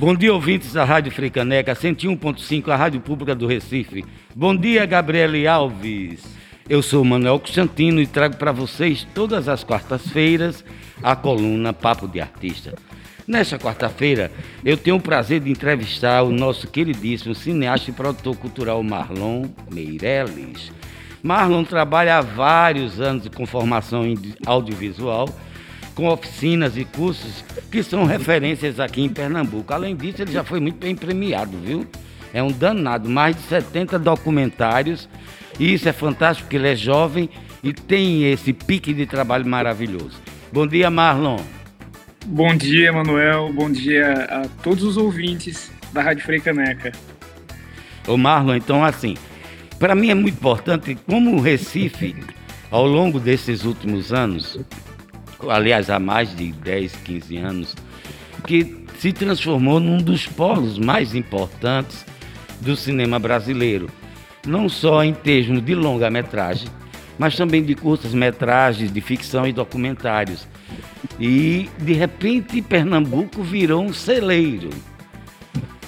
Bom dia, ouvintes da Rádio Freicaneca, 101.5, a Rádio Pública do Recife. Bom dia, Gabriele Alves. Eu sou Manuel Constantino e trago para vocês todas as quartas-feiras a coluna Papo de Artista. Nesta quarta-feira, eu tenho o prazer de entrevistar o nosso queridíssimo cineasta e produtor cultural Marlon Meirelles. Marlon trabalha há vários anos com formação em audiovisual com oficinas e cursos que são referências aqui em Pernambuco. Além disso, ele já foi muito bem premiado, viu? É um danado, mais de 70 documentários. E isso é fantástico, porque ele é jovem e tem esse pique de trabalho maravilhoso. Bom dia, Marlon. Bom dia, Manuel. Bom dia a todos os ouvintes da Rádio Freicaneca. Ô, Marlon, então, assim, para mim é muito importante como o Recife, ao longo desses últimos anos, aliás, há mais de 10, 15 anos, que se transformou num dos polos mais importantes do cinema brasileiro. Não só em termos de longa-metragem, mas também de curtas-metragens, de ficção e documentários. E, de repente, Pernambuco virou um celeiro.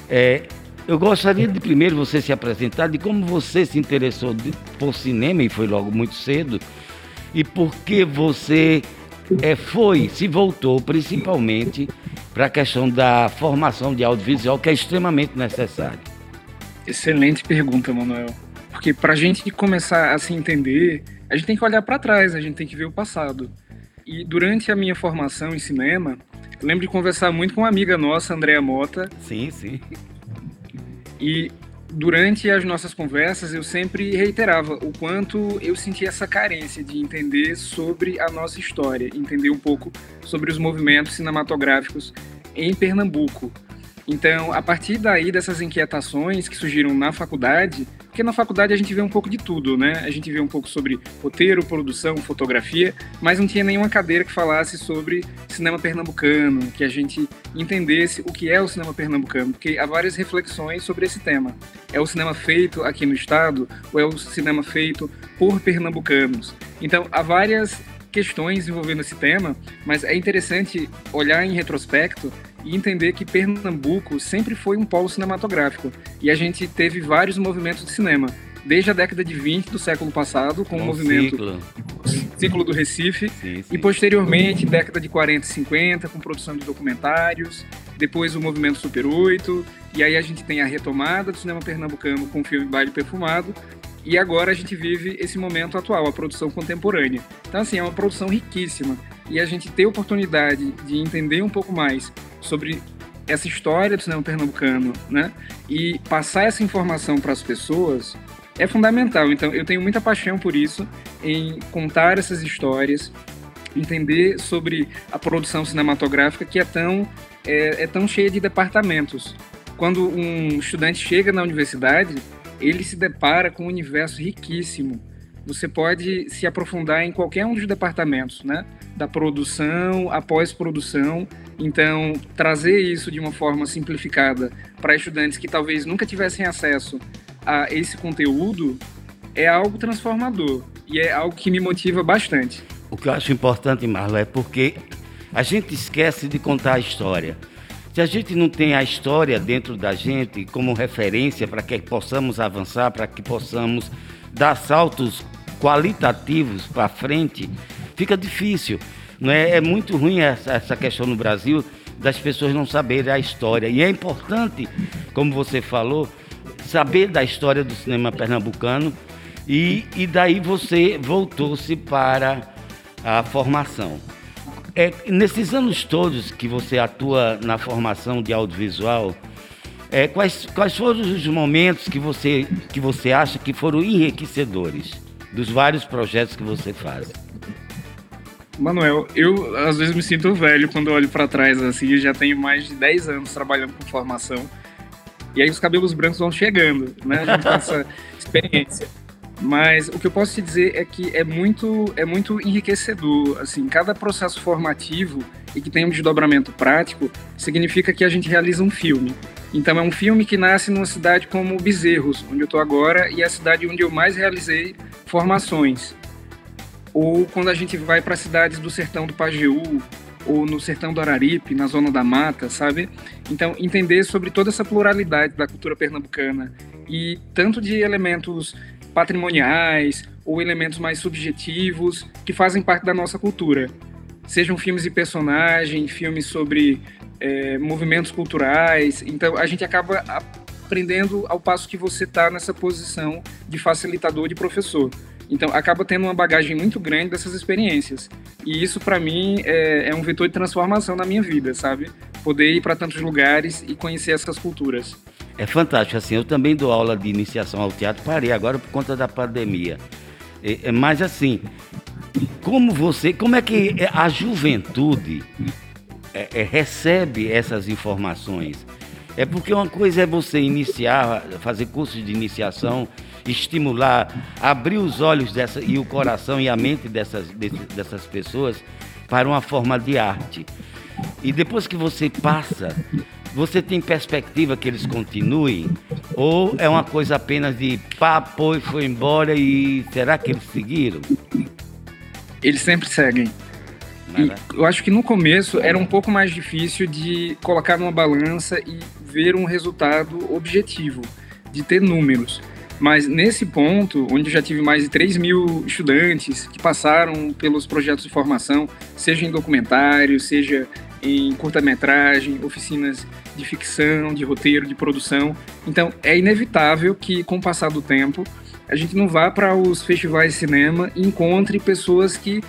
É, eu gostaria de primeiro você se apresentar de como você se interessou por cinema, e foi logo muito cedo, e por que você é, foi, se voltou principalmente para a questão da formação de audiovisual, que é extremamente necessário? Excelente pergunta, Manuel. Porque para a gente começar a se entender, a gente tem que olhar para trás, a gente tem que ver o passado. E durante a minha formação em cinema, eu lembro de conversar muito com uma amiga nossa, Andréa Mota. Sim, sim. E durante as nossas conversas, eu sempre reiterava o quanto eu sentia essa carência de entender sobre a nossa história, entender um pouco sobre os movimentos cinematográficos em Pernambuco. Então, a partir daí dessas inquietações que surgiram na faculdade, porque na faculdade a gente vê um pouco de tudo, né? A gente vê um pouco sobre roteiro, produção, fotografia, mas não tinha nenhuma cadeira que falasse sobre cinema pernambucano, que a gente entendesse o que é o cinema pernambucano, porque há várias reflexões sobre esse tema. É o cinema feito aqui no estado ou é o cinema feito por pernambucanos? Então, há várias questões envolvendo esse tema, mas é interessante olhar em retrospecto e entender que Pernambuco sempre foi um polo cinematográfico e a gente teve vários movimentos de cinema. Desde a década de 20 do século passado, com um o movimento ciclo. ciclo do Recife, sim, sim. e posteriormente, década de 40 e 50, com produção de documentários, depois o movimento Super 8, e aí a gente tem a retomada do cinema pernambucano com o filme Baile Perfumado, e agora a gente vive esse momento atual, a produção contemporânea. Então, assim, é uma produção riquíssima. E a gente ter a oportunidade de entender um pouco mais sobre essa história do cinema pernambucano, né? E passar essa informação para as pessoas é fundamental. Então, eu tenho muita paixão por isso, em contar essas histórias, entender sobre a produção cinematográfica que é tão, é, é tão cheia de departamentos. Quando um estudante chega na universidade, ele se depara com um universo riquíssimo você pode se aprofundar em qualquer um dos departamentos, né? Da produção, após produção. Então, trazer isso de uma forma simplificada para estudantes que talvez nunca tivessem acesso a esse conteúdo é algo transformador e é algo que me motiva bastante. O que eu acho importante, Marlon, é porque a gente esquece de contar a história. Se a gente não tem a história dentro da gente como referência para que possamos avançar, para que possamos dar saltos qualitativos para frente, fica difícil. Não é? é muito ruim essa, essa questão no Brasil das pessoas não saberem a história. E é importante, como você falou, saber da história do cinema pernambucano e, e daí você voltou-se para a formação. É, nesses anos todos que você atua na formação de audiovisual, é, quais, quais foram os momentos que você, que você acha que foram enriquecedores dos vários projetos que você faz? Manuel, eu às vezes me sinto velho quando olho para trás assim, eu já tenho mais de 10 anos trabalhando com formação. E aí os cabelos brancos vão chegando, né? A gente essa experiência. Mas o que eu posso te dizer é que é muito, é muito enriquecedor. Assim, cada processo formativo e que tem um desdobramento prático significa que a gente realiza um filme. Então é um filme que nasce numa cidade como Bezerros, onde eu estou agora, e é a cidade onde eu mais realizei formações. ou quando a gente vai para cidades do sertão do Pajeú, ou no sertão do Araripe, na zona da mata, sabe? Então, entender sobre toda essa pluralidade da cultura pernambucana e tanto de elementos patrimoniais ou elementos mais subjetivos que fazem parte da nossa cultura. Sejam filmes de personagem, filmes sobre é, movimentos culturais. Então, a gente acaba aprendendo ao passo que você está nessa posição de facilitador de professor. Então, acaba tendo uma bagagem muito grande dessas experiências. E isso, para mim, é, é, um vetor de transformação na minha vida, sabe? Poder ir para tantos lugares e conhecer essas culturas. É fantástico, assim, eu também dou aula de iniciação ao teatro, parei agora por conta da pandemia. É, é, mas, assim, como você, como é que a juventude é, é, recebe essas informações? É porque uma coisa é você iniciar, fazer cursos de iniciação estimular, abrir os olhos dessa, e o coração e a mente dessas, dessas pessoas para uma forma de arte. E depois que você passa, você tem perspectiva que eles continuem? Ou é uma coisa apenas de papo e foi embora e será que eles seguiram? Eles sempre seguem. E eu acho que no começo era um pouco mais difícil de colocar numa balança e ver um resultado objetivo, de ter números. Mas nesse ponto, onde já tive mais de 3 mil estudantes que passaram pelos projetos de formação, seja em documentário, seja em curta-metragem, oficinas de ficção, de roteiro, de produção. Então, é inevitável que, com o passar do tempo, a gente não vá para os festivais de cinema e encontre pessoas que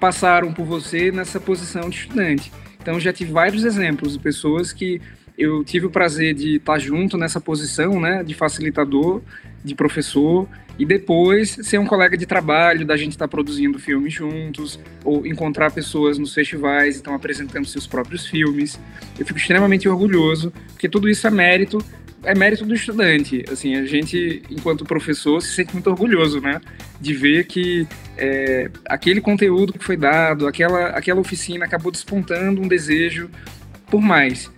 passaram por você nessa posição de estudante. Então, já tive vários exemplos de pessoas que eu tive o prazer de estar junto nessa posição, né, de facilitador, de professor, e depois ser um colega de trabalho, da gente estar produzindo filmes juntos, ou encontrar pessoas nos festivais, estão apresentando seus próprios filmes. Eu fico extremamente orgulhoso, porque tudo isso é mérito, é mérito do estudante. Assim, a gente, enquanto professor, se sente muito orgulhoso, né, de ver que é, aquele conteúdo que foi dado, aquela, aquela oficina acabou despontando um desejo por mais.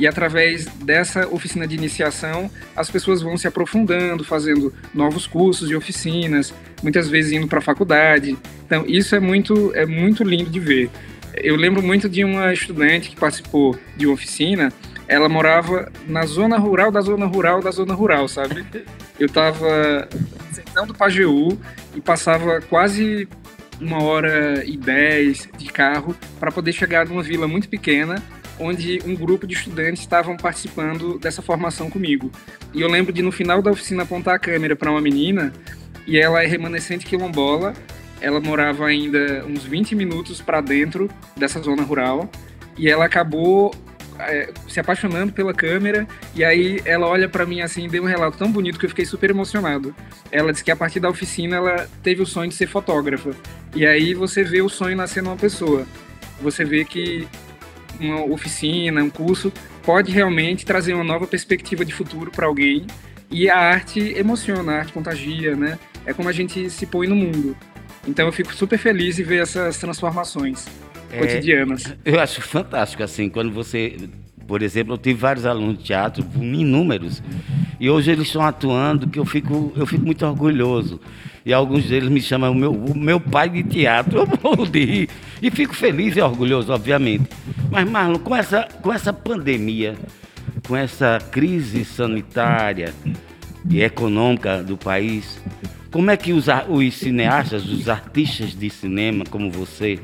E através dessa oficina de iniciação, as pessoas vão se aprofundando, fazendo novos cursos de oficinas, muitas vezes indo para a faculdade. Então, isso é muito, é muito lindo de ver. Eu lembro muito de uma estudante que participou de uma oficina, ela morava na zona rural da zona rural da zona rural, sabe? Eu estava sentando para Pajeú e passava quase uma hora e dez de carro para poder chegar numa vila muito pequena onde um grupo de estudantes estavam participando dessa formação comigo. E eu lembro de no final da oficina apontar a câmera para uma menina, e ela é remanescente quilombola, ela morava ainda uns 20 minutos para dentro dessa zona rural, e ela acabou é, se apaixonando pela câmera e aí ela olha para mim assim deu um relato tão bonito que eu fiquei super emocionado. Ela disse que a partir da oficina ela teve o sonho de ser fotógrafa e aí você vê o sonho nascer numa pessoa. Você vê que uma oficina, um curso, pode realmente trazer uma nova perspectiva de futuro para alguém. E a arte emociona, a arte contagia, né? É como a gente se põe no mundo. Então eu fico super feliz em ver essas transformações é, cotidianas. Eu acho fantástico, assim, quando você. Por exemplo, eu tive vários alunos de teatro, inúmeros, e hoje eles estão atuando, que eu fico, eu fico muito orgulhoso. E alguns deles me chamam o meu, o meu pai de teatro. Eu rir. E fico feliz e orgulhoso, obviamente. Mas, Marlon, com essa, com essa pandemia, com essa crise sanitária e econômica do país, como é que os, os cineastas, os artistas de cinema como você,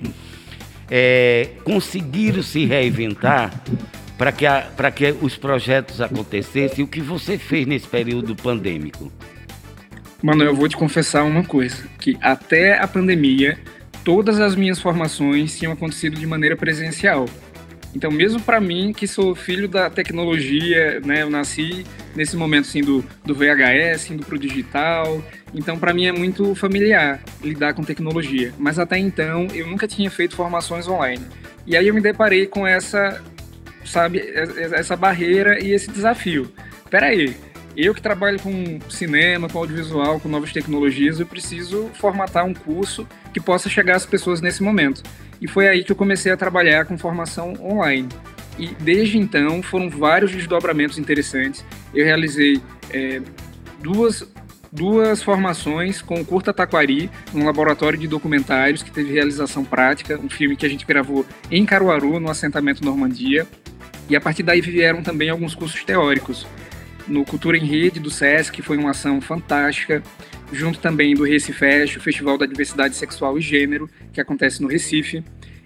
é, conseguiram se reinventar para que, que os projetos acontecessem? O que você fez nesse período pandêmico? Mano, eu vou te confessar uma coisa, que até a pandemia, todas as minhas formações tinham acontecido de maneira presencial. Então, mesmo para mim, que sou filho da tecnologia, né, eu nasci nesse momento assim, do, do VHS, indo para o digital, então para mim é muito familiar lidar com tecnologia. Mas até então, eu nunca tinha feito formações online. E aí eu me deparei com essa, sabe, essa barreira e esse desafio. Peraí, eu que trabalho com cinema, com audiovisual, com novas tecnologias, eu preciso formatar um curso que possa chegar às pessoas nesse momento. E foi aí que eu comecei a trabalhar com formação online. E desde então foram vários desdobramentos interessantes. Eu realizei é, duas duas formações com o Curta Taquari, um laboratório de documentários que teve realização prática, um filme que a gente gravou em Caruaru, no assentamento Normandia. E a partir daí vieram também alguns cursos teóricos. No Cultura em Rede do SESC, que foi uma ação fantástica, junto também do Recifest, o Festival da Diversidade Sexual e Gênero, que acontece no Recife.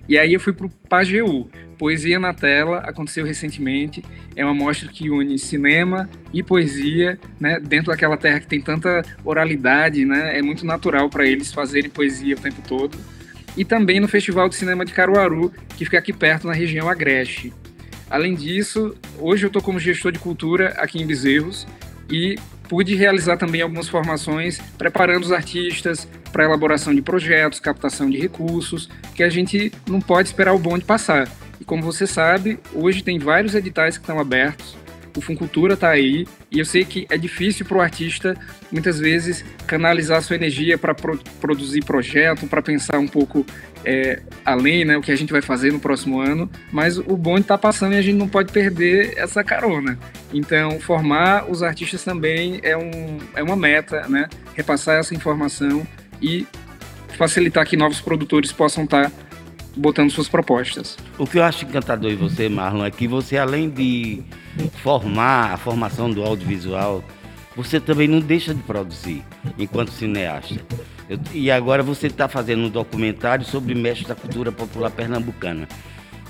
E aí eu fui para o PAGEU, Poesia na Tela, aconteceu recentemente. É uma mostra que une cinema e poesia, né, dentro daquela terra que tem tanta oralidade, né, é muito natural para eles fazerem poesia o tempo todo. E também no Festival de Cinema de Caruaru, que fica aqui perto, na região Agreste. Além disso, hoje eu estou como gestor de cultura aqui em Bezerros e pude realizar também algumas formações preparando os artistas para elaboração de projetos, captação de recursos, que a gente não pode esperar o bonde passar. E como você sabe, hoje tem vários editais que estão abertos, o Funcultura está aí, e eu sei que é difícil para o artista, muitas vezes, canalizar sua energia para pro produzir projeto, para pensar um pouco é, além, né, o que a gente vai fazer no próximo ano, mas o bonde está passando e a gente não pode perder essa carona. Então, formar os artistas também é, um, é uma meta, né, repassar essa informação e facilitar que novos produtores possam estar tá botando suas propostas. O que eu acho encantador em você, Marlon, é que você, além de formar a formação do audiovisual, você também não deixa de produzir enquanto cineasta. E agora você está fazendo um documentário sobre mestre da cultura popular pernambucana.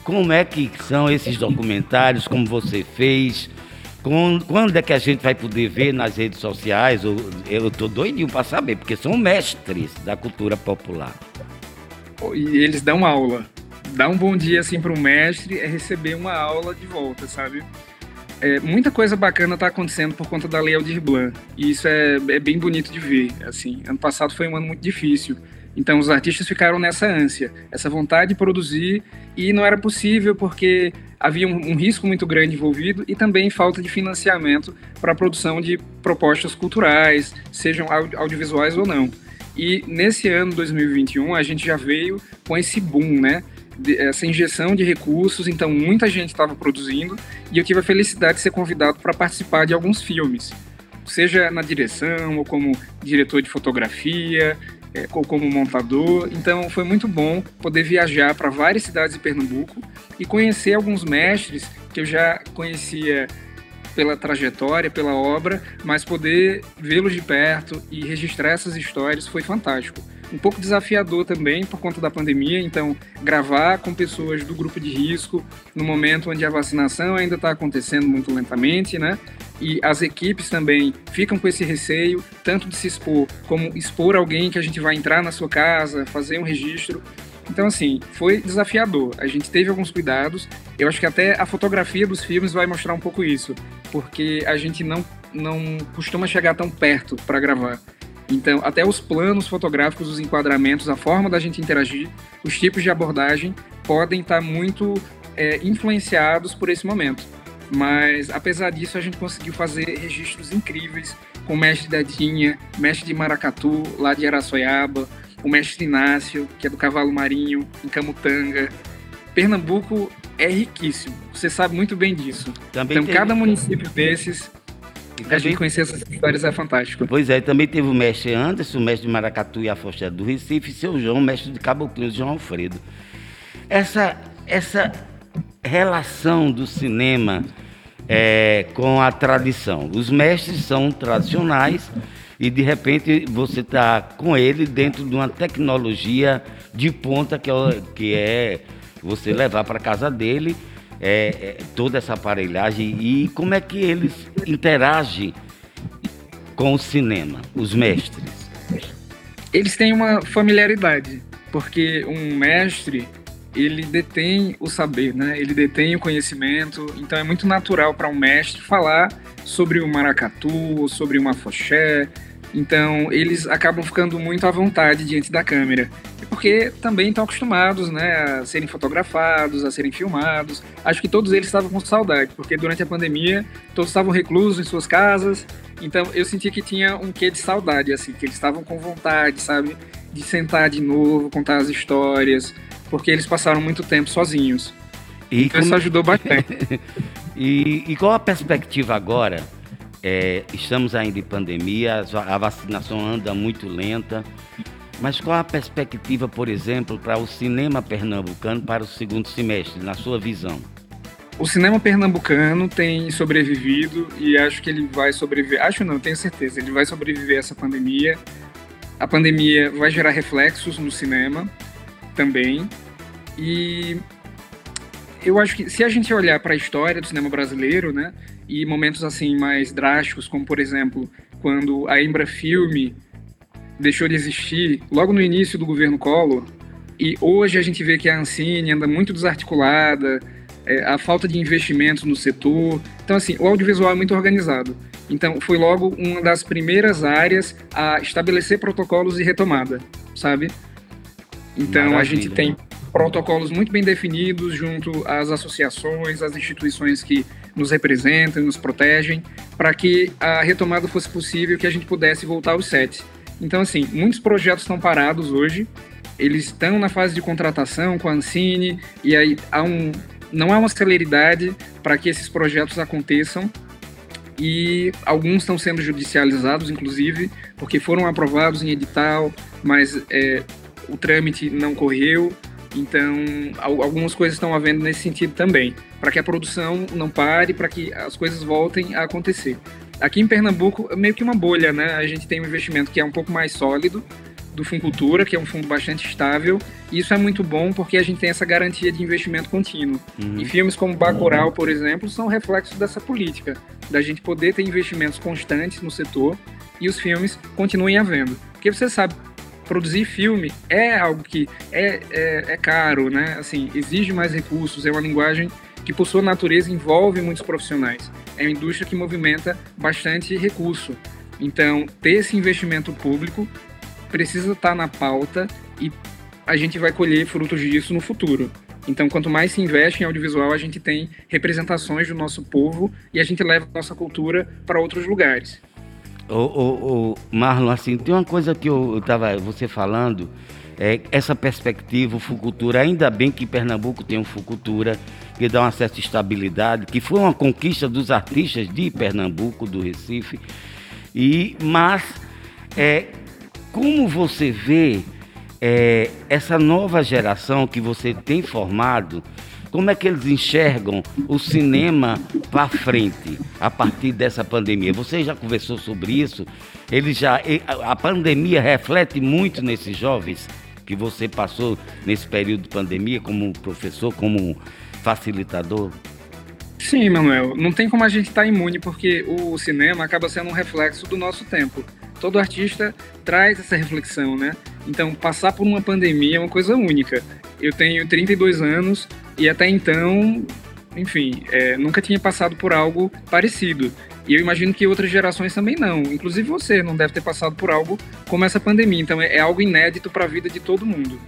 Como é que são esses documentários? Como você fez? Quando é que a gente vai poder ver nas redes sociais? Eu estou doidinho para saber, porque são mestres da cultura popular. E eles dão aula. Dar um bom dia assim para um mestre é receber uma aula de volta, sabe? É, muita coisa bacana está acontecendo por conta da Lei Aldir Blanc. E isso é, é, bem bonito de ver. Assim, ano passado foi um ano muito difícil. Então os artistas ficaram nessa ânsia, essa vontade de produzir e não era possível porque havia um, um risco muito grande envolvido e também falta de financiamento para a produção de propostas culturais, sejam audiovisuais ou não. E nesse ano 2021 a gente já veio com esse boom, né? essa injeção de recursos, então muita gente estava produzindo e eu tive a felicidade de ser convidado para participar de alguns filmes, seja na direção ou como diretor de fotografia, é, ou como montador. Então foi muito bom poder viajar para várias cidades de Pernambuco e conhecer alguns mestres que eu já conhecia pela trajetória, pela obra, mas poder vê-los de perto e registrar essas histórias foi fantástico um pouco desafiador também por conta da pandemia, então gravar com pessoas do grupo de risco no momento onde a vacinação ainda está acontecendo muito lentamente, né? E as equipes também ficam com esse receio, tanto de se expor, como expor alguém que a gente vai entrar na sua casa, fazer um registro. Então, assim, foi desafiador. A gente teve alguns cuidados. Eu acho que até a fotografia dos filmes vai mostrar um pouco isso, porque a gente não, não costuma chegar tão perto para gravar. Então, até os planos fotográficos, os enquadramentos, a forma da gente interagir, os tipos de abordagem podem estar muito é, influenciados por esse momento. Mas, apesar disso, a gente conseguiu fazer registros incríveis com o mestre Dedinha, mestre de Maracatu, lá de Araçoiaba, o mestre Inácio, que é do Cavalo Marinho, em Camutanga. Pernambuco é riquíssimo, você sabe muito bem disso. Também então, cada município desses a gente conhecer essas histórias é fantástico. Pois é, também teve o mestre Anderson, o mestre de Maracatu e Afoxé do Recife, e seu João, mestre de Caboclinhos, João Alfredo. Essa, essa relação do cinema é, com a tradição. Os mestres são tradicionais e de repente você está com ele dentro de uma tecnologia de ponta que é, que é você levar para casa dele é, é, toda essa aparelhagem e como é que eles interagem com o cinema, os mestres? Eles têm uma familiaridade, porque um mestre ele detém o saber, né? Ele detém o conhecimento, então é muito natural para um mestre falar sobre o maracatu, sobre uma foché. Então eles acabam ficando muito à vontade diante da câmera porque também estão acostumados né, a serem fotografados, a serem filmados. Acho que todos eles estavam com saudade, porque durante a pandemia todos estavam reclusos em suas casas, então eu senti que tinha um quê de saudade, assim, que eles estavam com vontade, sabe, de sentar de novo, contar as histórias, porque eles passaram muito tempo sozinhos. E então como... isso ajudou bastante. e, e qual a perspectiva agora é, estamos ainda em pandemia, a vacinação anda muito lenta. Mas qual a perspectiva, por exemplo, para o cinema pernambucano para o segundo semestre, na sua visão? O cinema pernambucano tem sobrevivido e acho que ele vai sobreviver. Acho não, tenho certeza. Ele vai sobreviver a essa pandemia. A pandemia vai gerar reflexos no cinema também. E eu acho que se a gente olhar para a história do cinema brasileiro, né, e momentos assim mais drásticos, como por exemplo, quando a Embra Filme deixou de existir logo no início do governo Collor, e hoje a gente vê que a Ancine anda muito desarticulada, é, a falta de investimentos no setor. Então, assim, o audiovisual é muito organizado. Então, foi logo uma das primeiras áreas a estabelecer protocolos de retomada, sabe? Então, Maravilha. a gente tem protocolos muito bem definidos junto às associações, às instituições que nos representam, nos protegem, para que a retomada fosse possível, que a gente pudesse voltar aos sets. Então, assim, muitos projetos estão parados hoje, eles estão na fase de contratação com a Ancine, e aí há um, não há uma celeridade para que esses projetos aconteçam, e alguns estão sendo judicializados, inclusive, porque foram aprovados em edital, mas é, o trâmite não correu, então, algumas coisas estão havendo nesse sentido também, para que a produção não pare, para que as coisas voltem a acontecer. Aqui em Pernambuco é meio que uma bolha, né? A gente tem um investimento que é um pouco mais sólido do Funcultura, que é um fundo bastante estável, e isso é muito bom porque a gente tem essa garantia de investimento contínuo. Uhum. E filmes como Bacurau, por exemplo, são reflexos dessa política, da gente poder ter investimentos constantes no setor e os filmes continuem havendo. Porque você sabe, produzir filme é algo que é, é, é caro, né? Assim, exige mais recursos, é uma linguagem que, por sua natureza, envolve muitos profissionais. É uma indústria que movimenta bastante recurso. Então, ter esse investimento público precisa estar na pauta e a gente vai colher frutos disso no futuro. Então, quanto mais se investe em audiovisual, a gente tem representações do nosso povo e a gente leva a nossa cultura para outros lugares. Ô, Marlon, assim, tem uma coisa que eu, estava você falando, é essa perspectiva, o Fucultura, ainda bem que Pernambuco tem um Fucultura que dá uma certa estabilidade, que foi uma conquista dos artistas de Pernambuco, do Recife, e mas é, como você vê é, essa nova geração que você tem formado, como é que eles enxergam o cinema para frente a partir dessa pandemia? Você já conversou sobre isso? Ele já a pandemia reflete muito nesses jovens que você passou nesse período de pandemia como professor, como facilitador? Sim, Manuel. Não tem como a gente estar tá imune porque o cinema acaba sendo um reflexo do nosso tempo. Todo artista traz essa reflexão, né? Então, passar por uma pandemia é uma coisa única. Eu tenho 32 anos e até então, enfim, é, nunca tinha passado por algo parecido. E eu imagino que outras gerações também não. Inclusive você não deve ter passado por algo como essa pandemia. Então é, é algo inédito para a vida de todo mundo.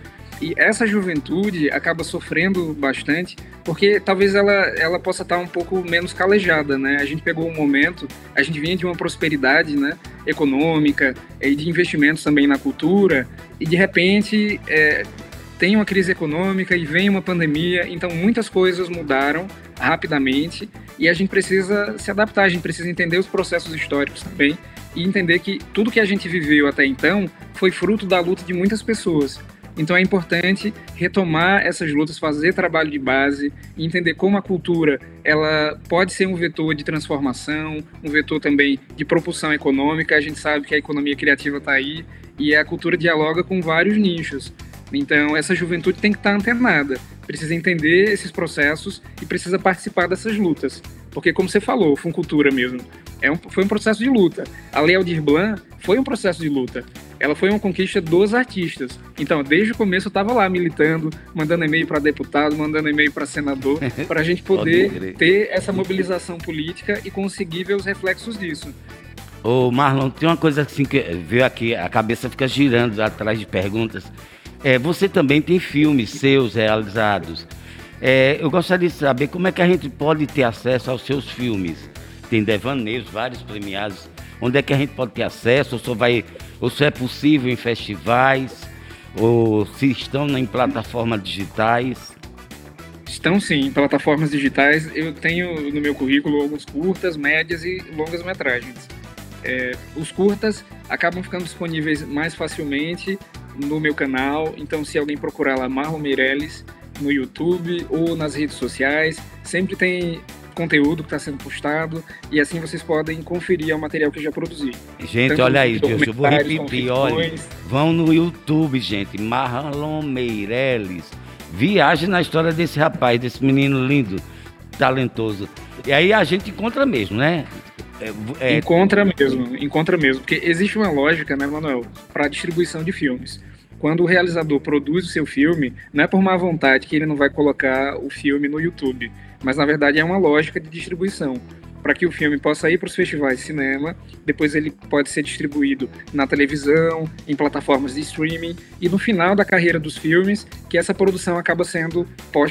E essa juventude acaba sofrendo bastante, porque talvez ela, ela possa estar um pouco menos calejada, né? A gente pegou um momento, a gente vinha de uma prosperidade, né, econômica e de investimentos também na cultura, e de repente é, tem uma crise econômica e vem uma pandemia, então muitas coisas mudaram rapidamente e a gente precisa se adaptar, a gente precisa entender os processos históricos também e entender que tudo que a gente viveu até então foi fruto da luta de muitas pessoas. Então é importante retomar essas lutas, fazer trabalho de base, entender como a cultura ela pode ser um vetor de transformação, um vetor também de propulsão econômica. A gente sabe que a economia criativa está aí e a cultura dialoga com vários nichos. Então, essa juventude tem que estar antenada, precisa entender esses processos e precisa participar dessas lutas. Porque, como você falou, Funcultura mesmo, é um, foi um processo de luta. A Lei Aldir Blanc foi um processo de luta. Ela foi uma conquista dos artistas. Então, desde o começo, eu estava lá militando, mandando e-mail para deputado, mandando e-mail para senador, para a gente poder ter essa mobilização política e conseguir ver os reflexos disso. Ô Marlon, tem uma coisa assim que veio aqui, a cabeça fica girando atrás de perguntas. É, você também tem filmes seus realizados. É, eu gostaria de saber como é que a gente pode ter acesso aos seus filmes. Tem devaneios, vários premiados. Onde é que a gente pode ter acesso? Ou só, vai, ou é possível em festivais? Ou se estão em plataformas digitais? Estão sim, em plataformas digitais. Eu tenho no meu currículo alguns curtas, médias e longas metragens. É, os curtas acabam ficando disponíveis mais facilmente no meu canal, então se alguém procurar lá Marlon Meirelles no YouTube ou nas redes sociais, sempre tem conteúdo que está sendo postado e assim vocês podem conferir o material que eu já produzi. Gente, Tanto olha aí, Deus, eu vou repetir, olha, vão no YouTube, gente, Marlon Meirelles, viaje na história desse rapaz, desse menino lindo, talentoso. E aí a gente encontra mesmo, né? É, é... Encontra mesmo, encontra mesmo, porque existe uma lógica, né, Manuel, para distribuição de filmes quando o realizador produz o seu filme, não é por má vontade que ele não vai colocar o filme no YouTube, mas na verdade é uma lógica de distribuição. Para que o filme possa ir para os festivais de cinema, depois ele pode ser distribuído na televisão, em plataformas de streaming, e no final da carreira dos filmes, que essa produção acaba sendo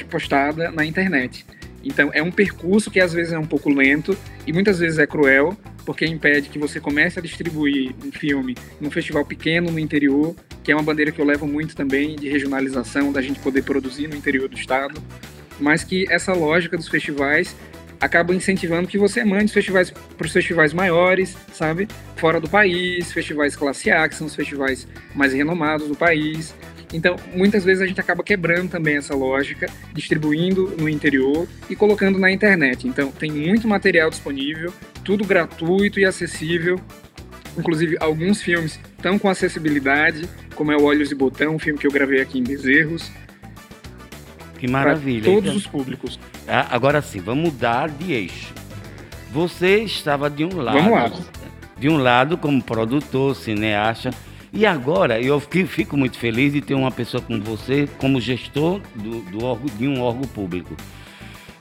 postada na internet. Então é um percurso que às vezes é um pouco lento e muitas vezes é cruel, porque impede que você comece a distribuir um filme num festival pequeno no interior, que é uma bandeira que eu levo muito também de regionalização, da gente poder produzir no interior do estado, mas que essa lógica dos festivais acaba incentivando que você mande os festivais para os festivais maiores, sabe? Fora do país, festivais classe A, que são os festivais mais renomados do país. Então, muitas vezes a gente acaba quebrando também essa lógica, distribuindo no interior e colocando na internet. Então, tem muito material disponível, tudo gratuito e acessível. Inclusive, alguns filmes estão com acessibilidade, como é o Olhos e Botão, um filme que eu gravei aqui em Bezerros. Que maravilha. Todos então, os públicos. Ah, agora sim, vamos mudar de eixo. Você estava de um lado. Vamos lá. De um lado como produtor, cineasta, e agora eu fico muito feliz de ter uma pessoa como você, como gestor do, do órgão, de um órgão público.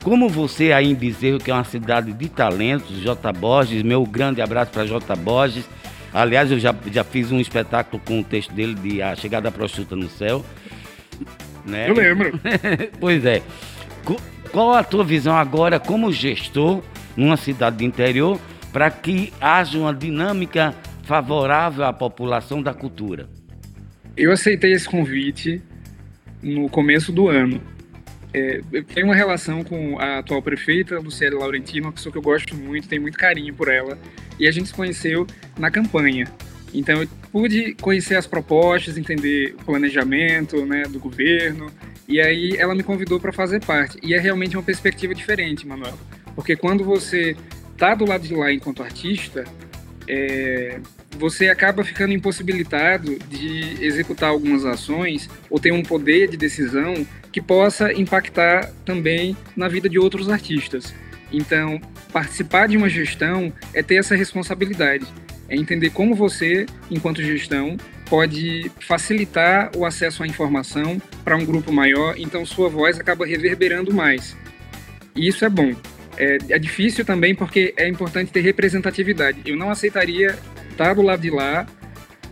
Como você aí em Bezerro, que é uma cidade de talentos, J. Borges, meu grande abraço para J. Borges. Aliás, eu já, já fiz um espetáculo com o texto dele de A Chegada da Prostituta no Céu. Né? Eu lembro. pois é. Qual a tua visão agora como gestor numa cidade de interior para que haja uma dinâmica favorável à população da cultura? Eu aceitei esse convite no começo do ano. É, eu tenho uma relação com a atual prefeita, Luciele Laurentino, uma pessoa que eu gosto muito, tenho muito carinho por ela, e a gente se conheceu na campanha. Então eu pude conhecer as propostas, entender o planejamento né, do governo, e aí ela me convidou para fazer parte. E é realmente uma perspectiva diferente, Manuel, porque quando você está do lado de lá enquanto artista, é, você acaba ficando impossibilitado de executar algumas ações ou ter um poder de decisão que possa impactar também na vida de outros artistas. Então, participar de uma gestão é ter essa responsabilidade, é entender como você, enquanto gestão, pode facilitar o acesso à informação para um grupo maior, então sua voz acaba reverberando mais. E isso é bom. É, é difícil também porque é importante ter representatividade. Eu não aceitaria estar do lado de lá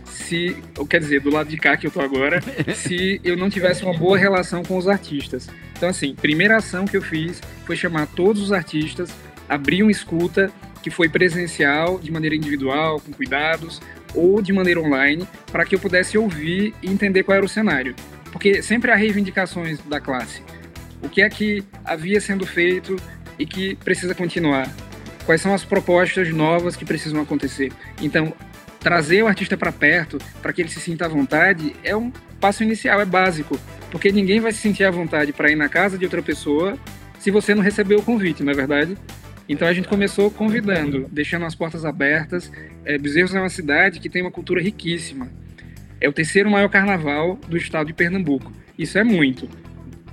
se, quer dizer, do lado de cá que eu tô agora, se eu não tivesse uma boa relação com os artistas. Então, assim, primeira ação que eu fiz foi chamar todos os artistas, abrir uma escuta que foi presencial, de maneira individual, com cuidados, ou de maneira online, para que eu pudesse ouvir e entender qual era o cenário. Porque sempre há reivindicações da classe. O que é que havia sendo feito e que precisa continuar? Quais são as propostas novas que precisam acontecer? Então, trazer o artista para perto, para que ele se sinta à vontade, é um passo inicial, é básico. Porque ninguém vai se sentir à vontade para ir na casa de outra pessoa se você não recebeu o convite, não é verdade? Então a gente começou convidando, deixando as portas abertas. É, Bezerros é uma cidade que tem uma cultura riquíssima. É o terceiro maior carnaval do estado de Pernambuco. Isso é muito.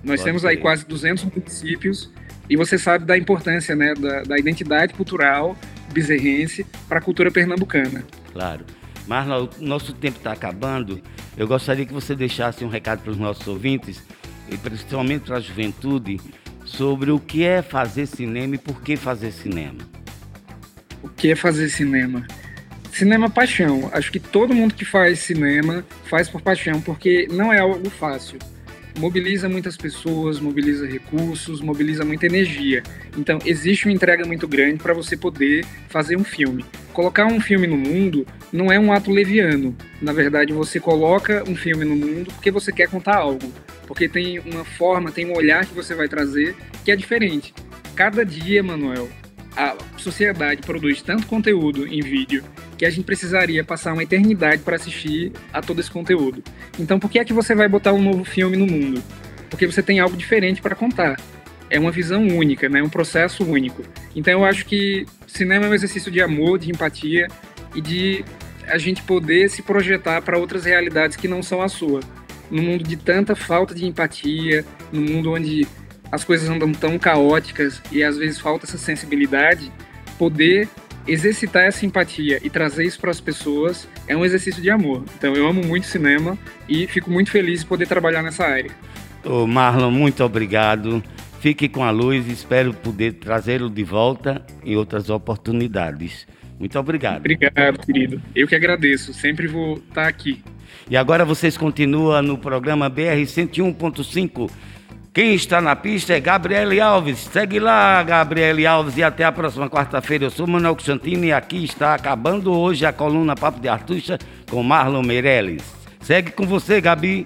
Nós Pode temos aí quase 200 municípios e você sabe da importância né, da, da identidade cultural bezerrense para a cultura pernambucana. Claro. O nosso tempo está acabando. Eu gostaria que você deixasse um recado para os nossos ouvintes, e principalmente para a juventude, sobre o que é fazer cinema e por que fazer cinema. O que é fazer cinema? Cinema é paixão. Acho que todo mundo que faz cinema faz por paixão, porque não é algo fácil mobiliza muitas pessoas, mobiliza recursos, mobiliza muita energia. Então, existe uma entrega muito grande para você poder fazer um filme. Colocar um filme no mundo não é um ato leviano. Na verdade, você coloca um filme no mundo porque você quer contar algo. porque tem uma forma, tem um olhar que você vai trazer que é diferente. Cada dia, Manuel, a sociedade produz tanto conteúdo em vídeo que a gente precisaria passar uma eternidade para assistir a todo esse conteúdo. Então, por que é que você vai botar um novo filme no mundo? Porque você tem algo diferente para contar. É uma visão única, né? um processo único. Então, eu acho que cinema é um exercício de amor, de empatia e de a gente poder se projetar para outras realidades que não são a sua. No mundo de tanta falta de empatia, no mundo onde as coisas andam tão caóticas e às vezes falta essa sensibilidade, poder exercitar essa empatia e trazer isso para as pessoas é um exercício de amor. Então eu amo muito cinema e fico muito feliz de poder trabalhar nessa área. Ô Marlon, muito obrigado. Fique com a luz, espero poder trazê-lo de volta em outras oportunidades. Muito obrigado. Obrigado, querido. Eu que agradeço. Sempre vou estar aqui. E agora vocês continuam no programa BR 101.5. Quem está na pista é Gabriele Alves. Segue lá, Gabriele Alves, e até a próxima quarta-feira. Eu sou Manuel Constantino e aqui está acabando hoje a coluna Papo de Artuxa com Marlon Meirelles. Segue com você, Gabi.